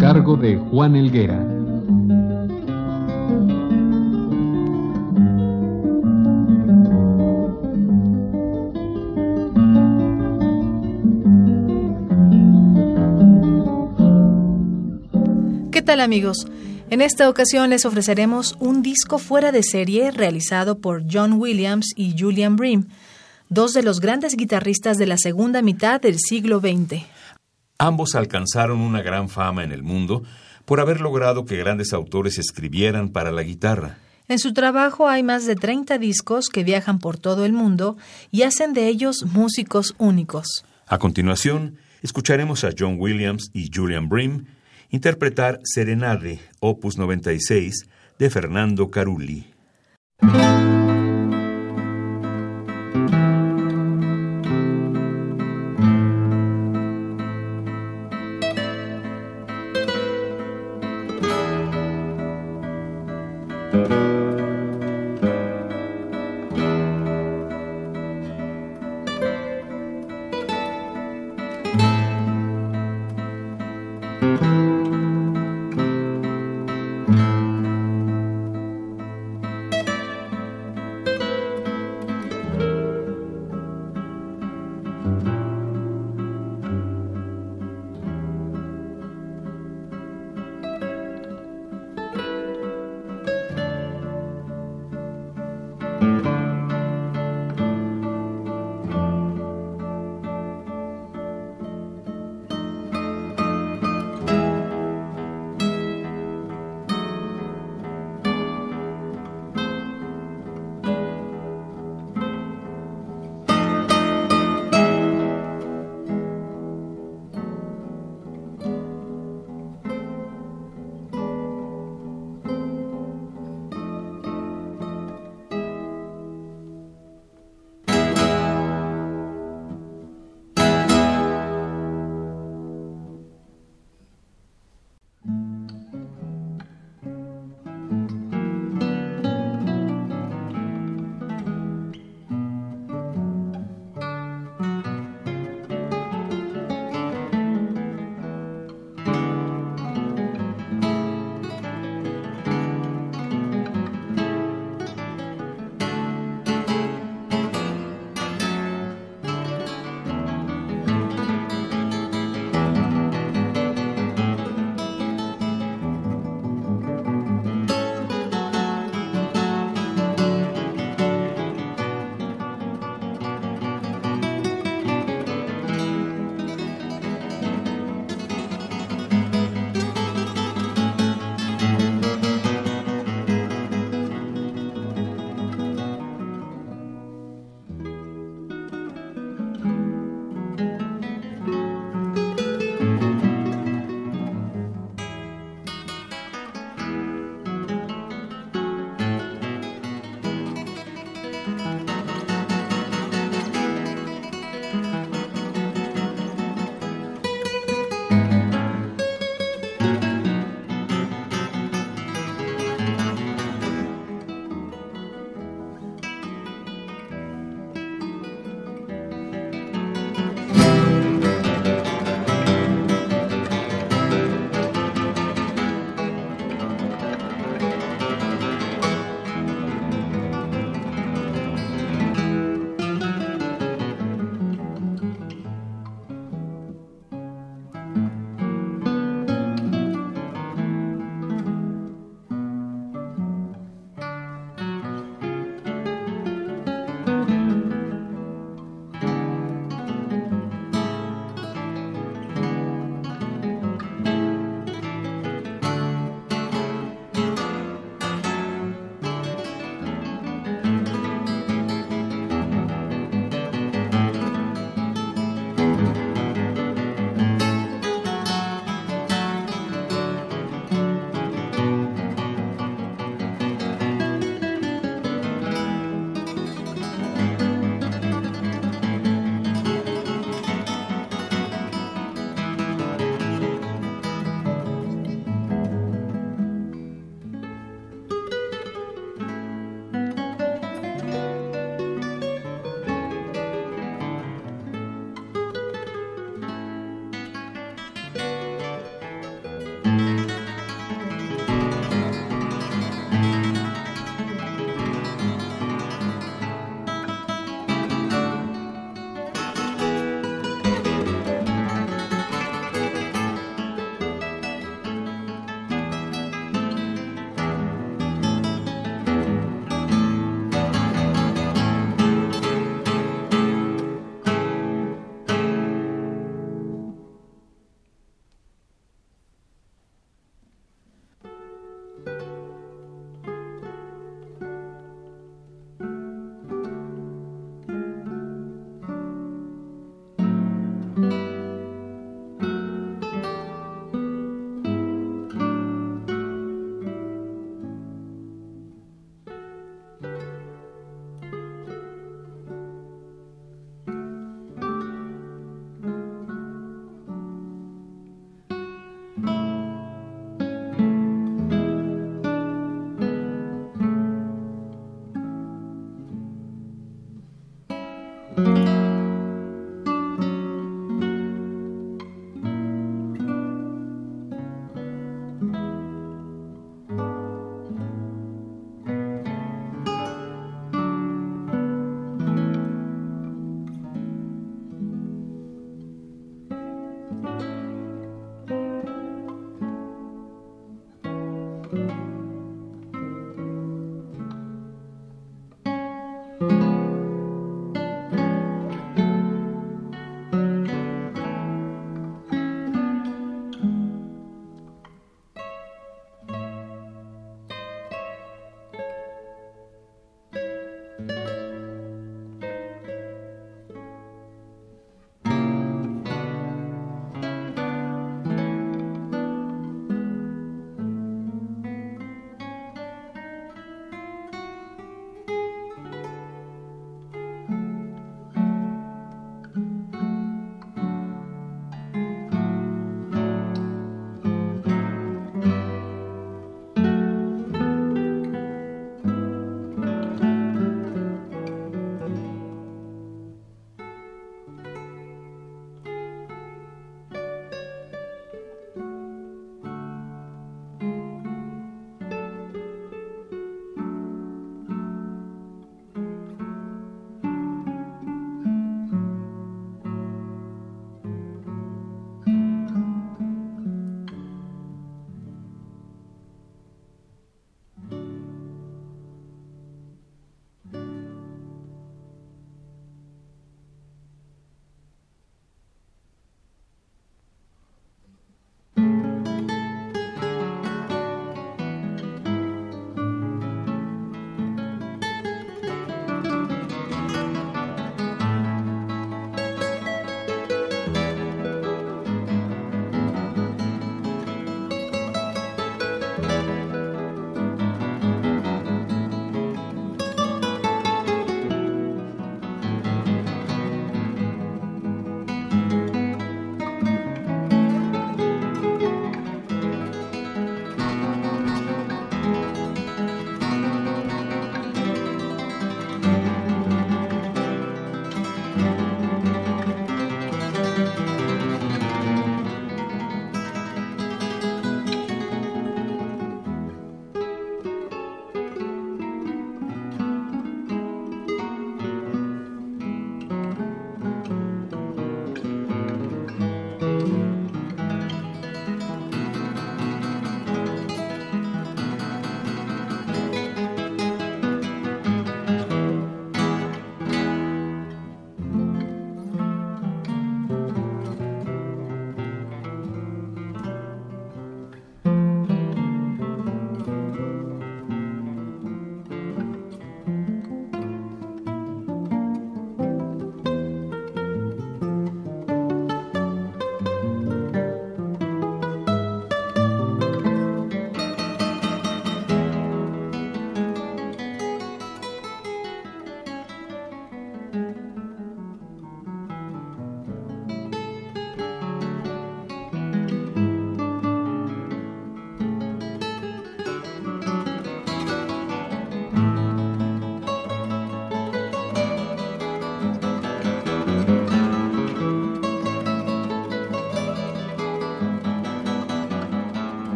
Cargo de Juan Elguera. ¿Qué tal amigos? En esta ocasión les ofreceremos un disco fuera de serie realizado por John Williams y Julian Bream, dos de los grandes guitarristas de la segunda mitad del siglo XX. Ambos alcanzaron una gran fama en el mundo por haber logrado que grandes autores escribieran para la guitarra. En su trabajo hay más de 30 discos que viajan por todo el mundo y hacen de ellos músicos únicos. A continuación, escucharemos a John Williams y Julian Bream interpretar Serenade, opus 96, de Fernando Carulli.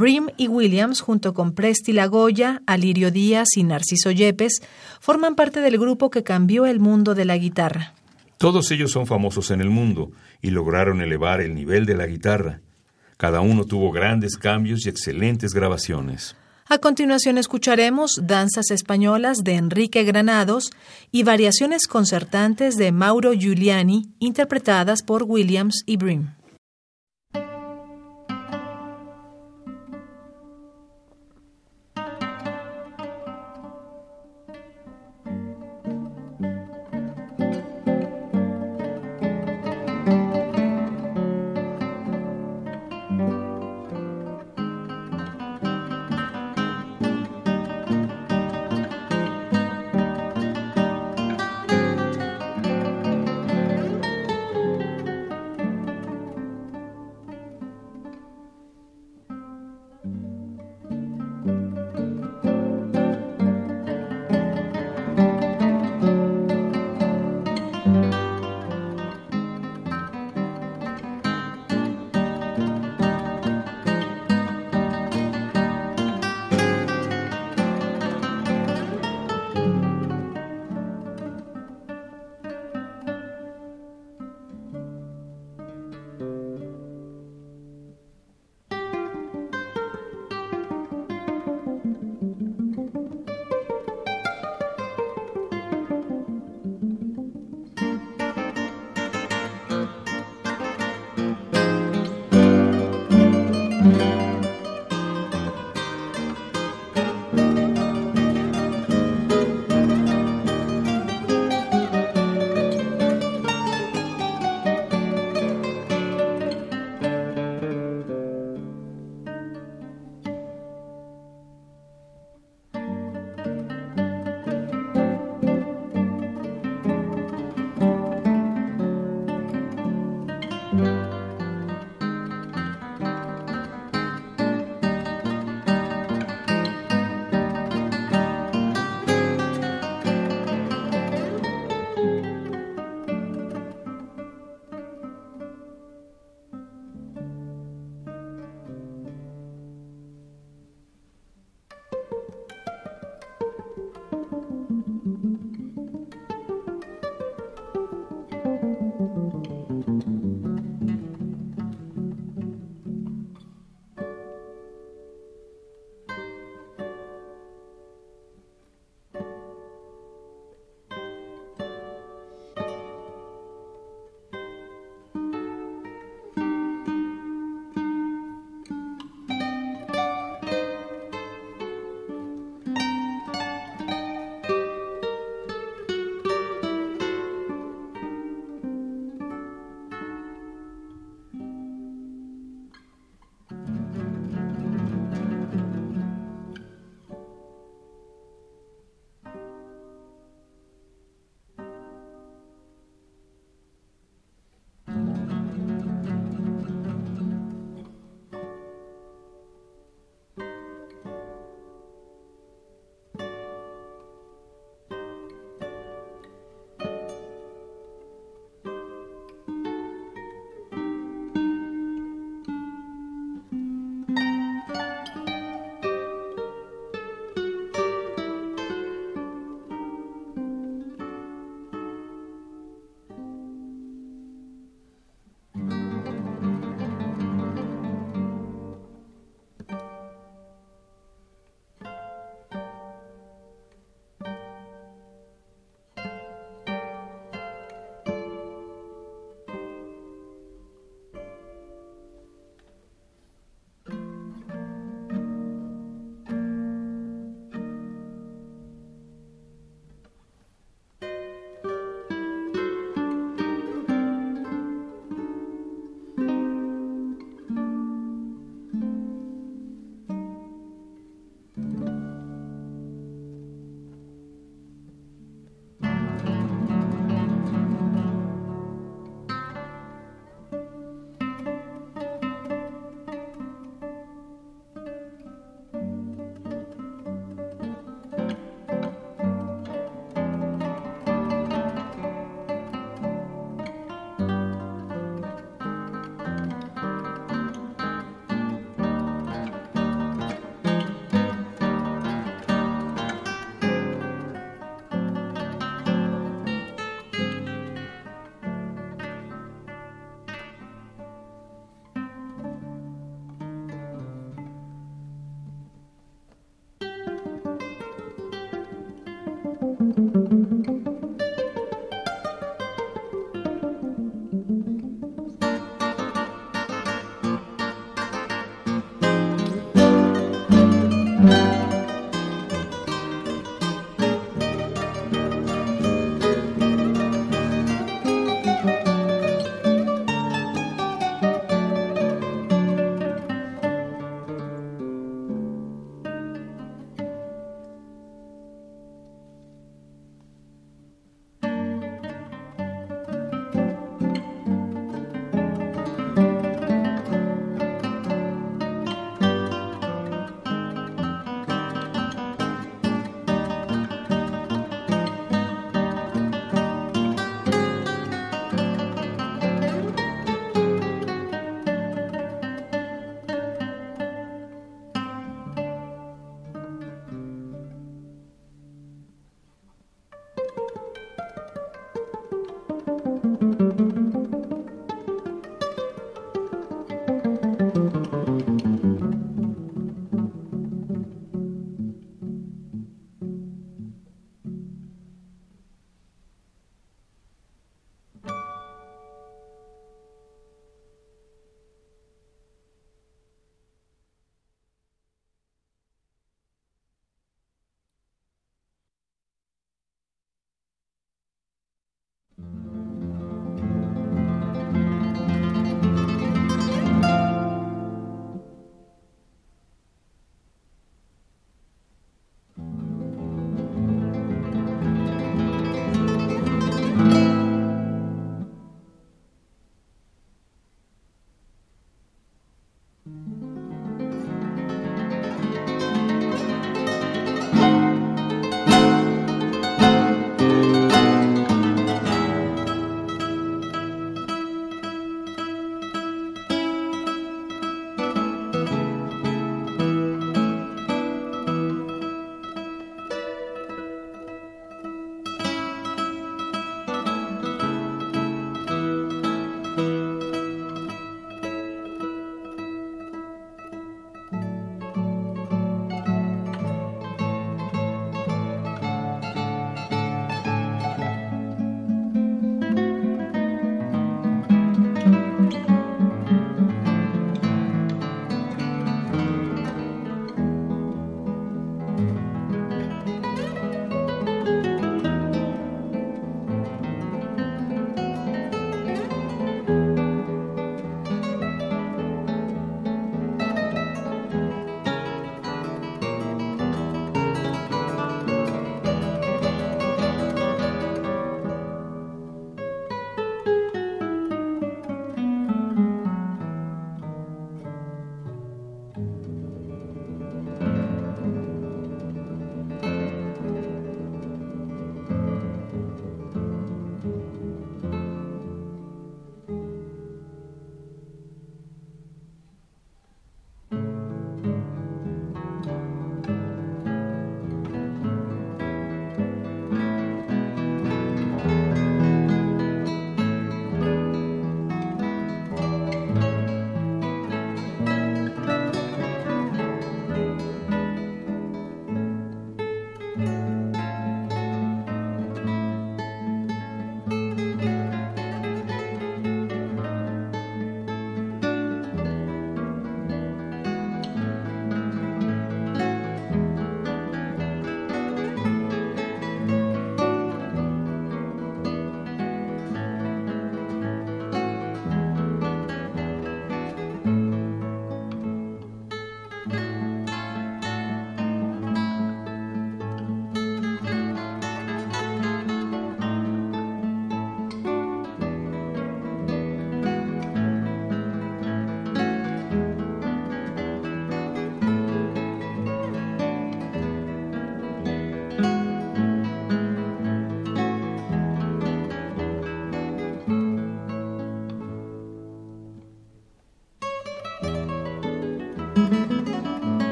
Brim y Williams, junto con Presti Lagoya, Alirio Díaz y Narciso Yepes, forman parte del grupo que cambió el mundo de la guitarra. Todos ellos son famosos en el mundo y lograron elevar el nivel de la guitarra. Cada uno tuvo grandes cambios y excelentes grabaciones. A continuación escucharemos danzas españolas de Enrique Granados y variaciones concertantes de Mauro Giuliani interpretadas por Williams y Brim.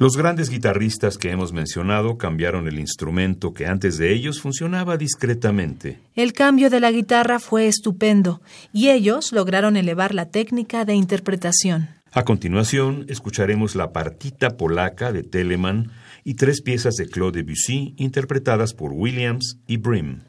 Los grandes guitarristas que hemos mencionado cambiaron el instrumento que antes de ellos funcionaba discretamente. El cambio de la guitarra fue estupendo y ellos lograron elevar la técnica de interpretación. A continuación, escucharemos la partita polaca de Telemann y tres piezas de Claude Debussy interpretadas por Williams y Brim.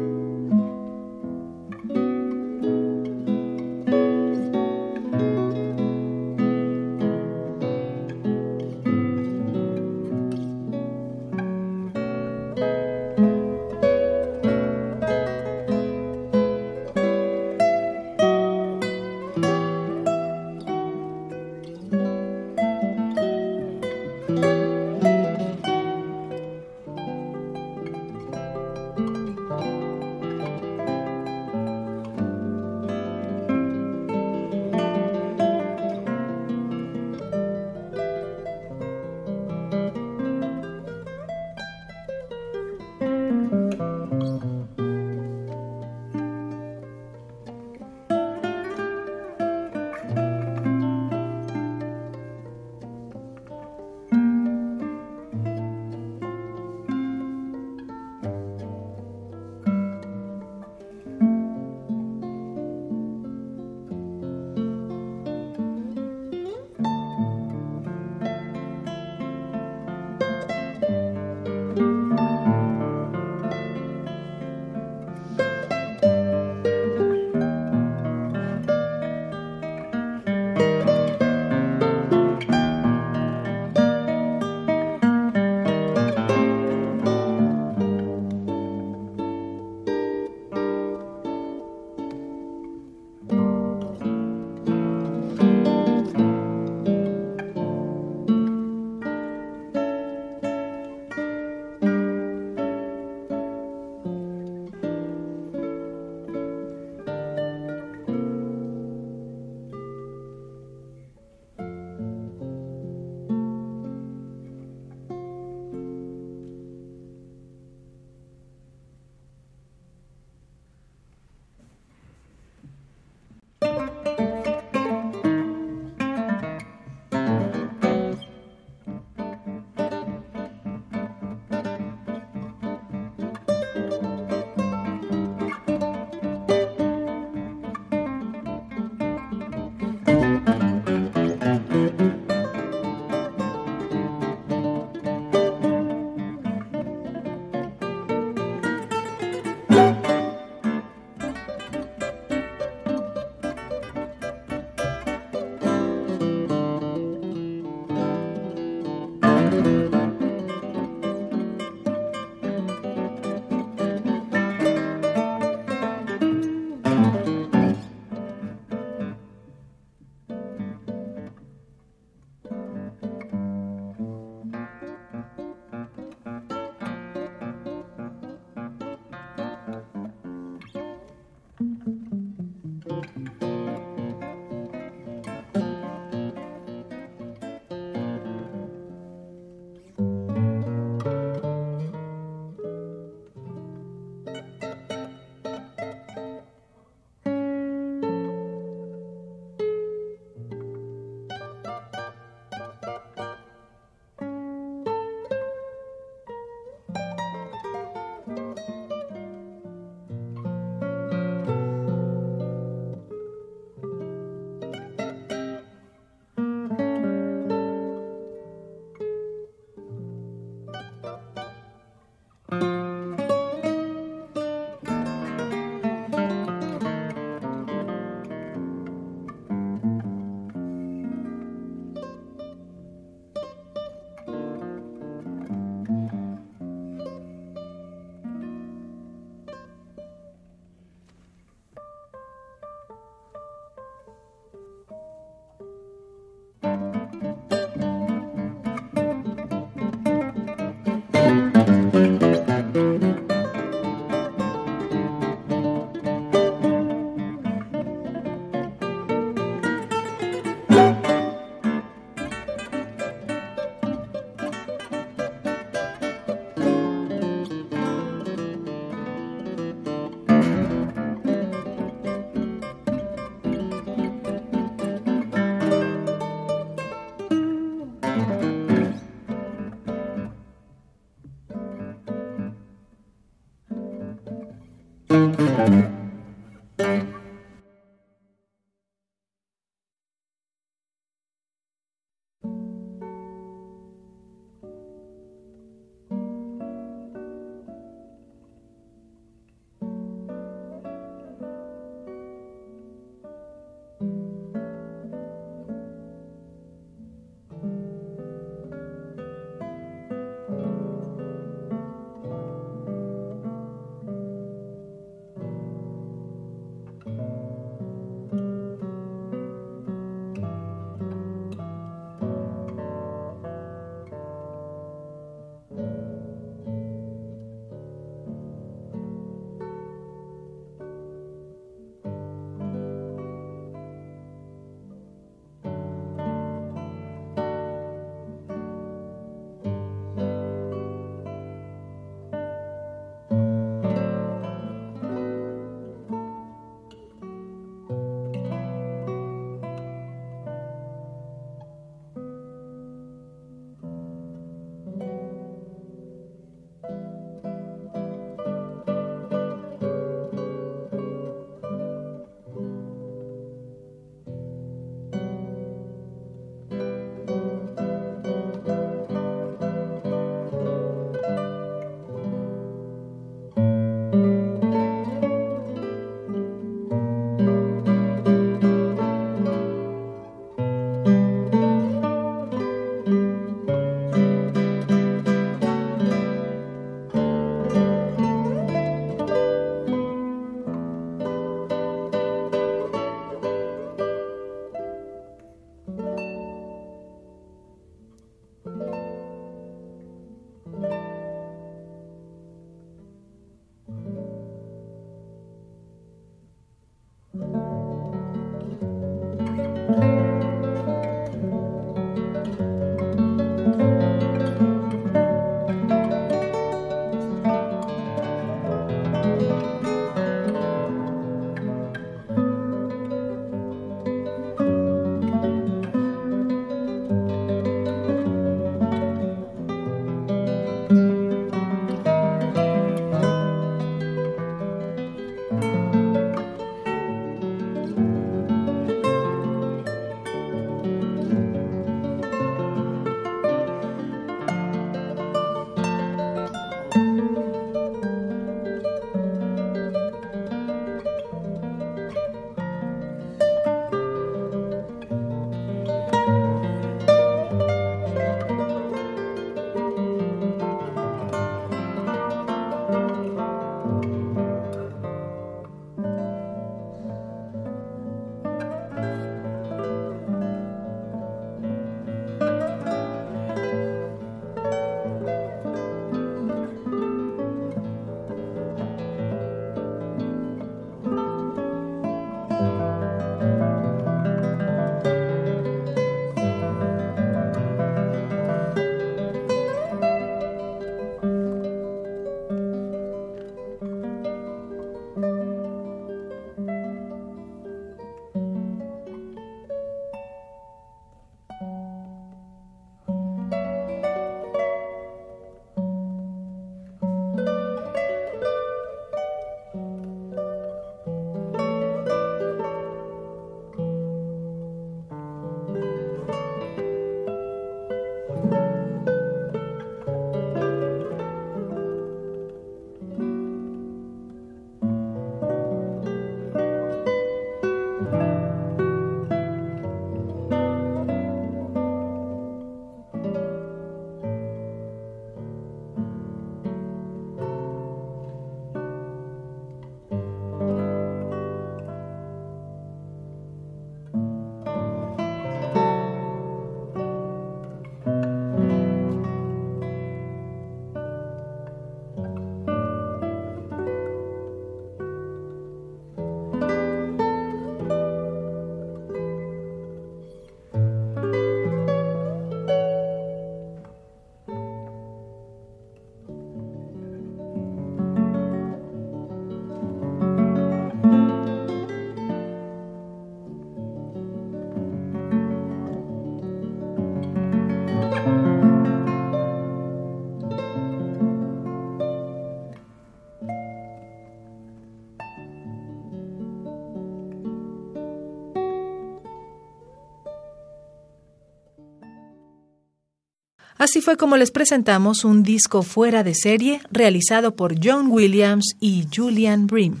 Así fue como les presentamos un disco fuera de serie realizado por John Williams y Julian Bream.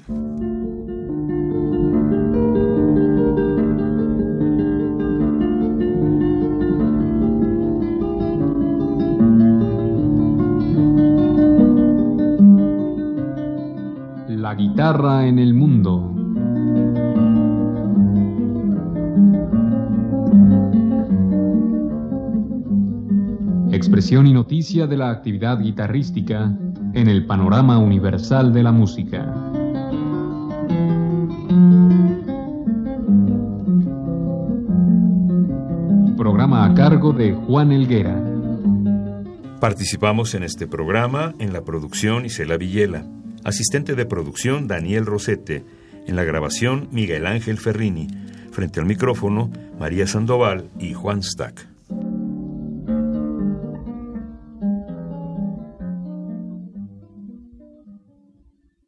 De la actividad guitarrística en el panorama universal de la música. Programa a cargo de Juan Elguera. Participamos en este programa en la producción Isela Villela, asistente de producción Daniel Rosete, en la grabación Miguel Ángel Ferrini, frente al micrófono María Sandoval y Juan Stack.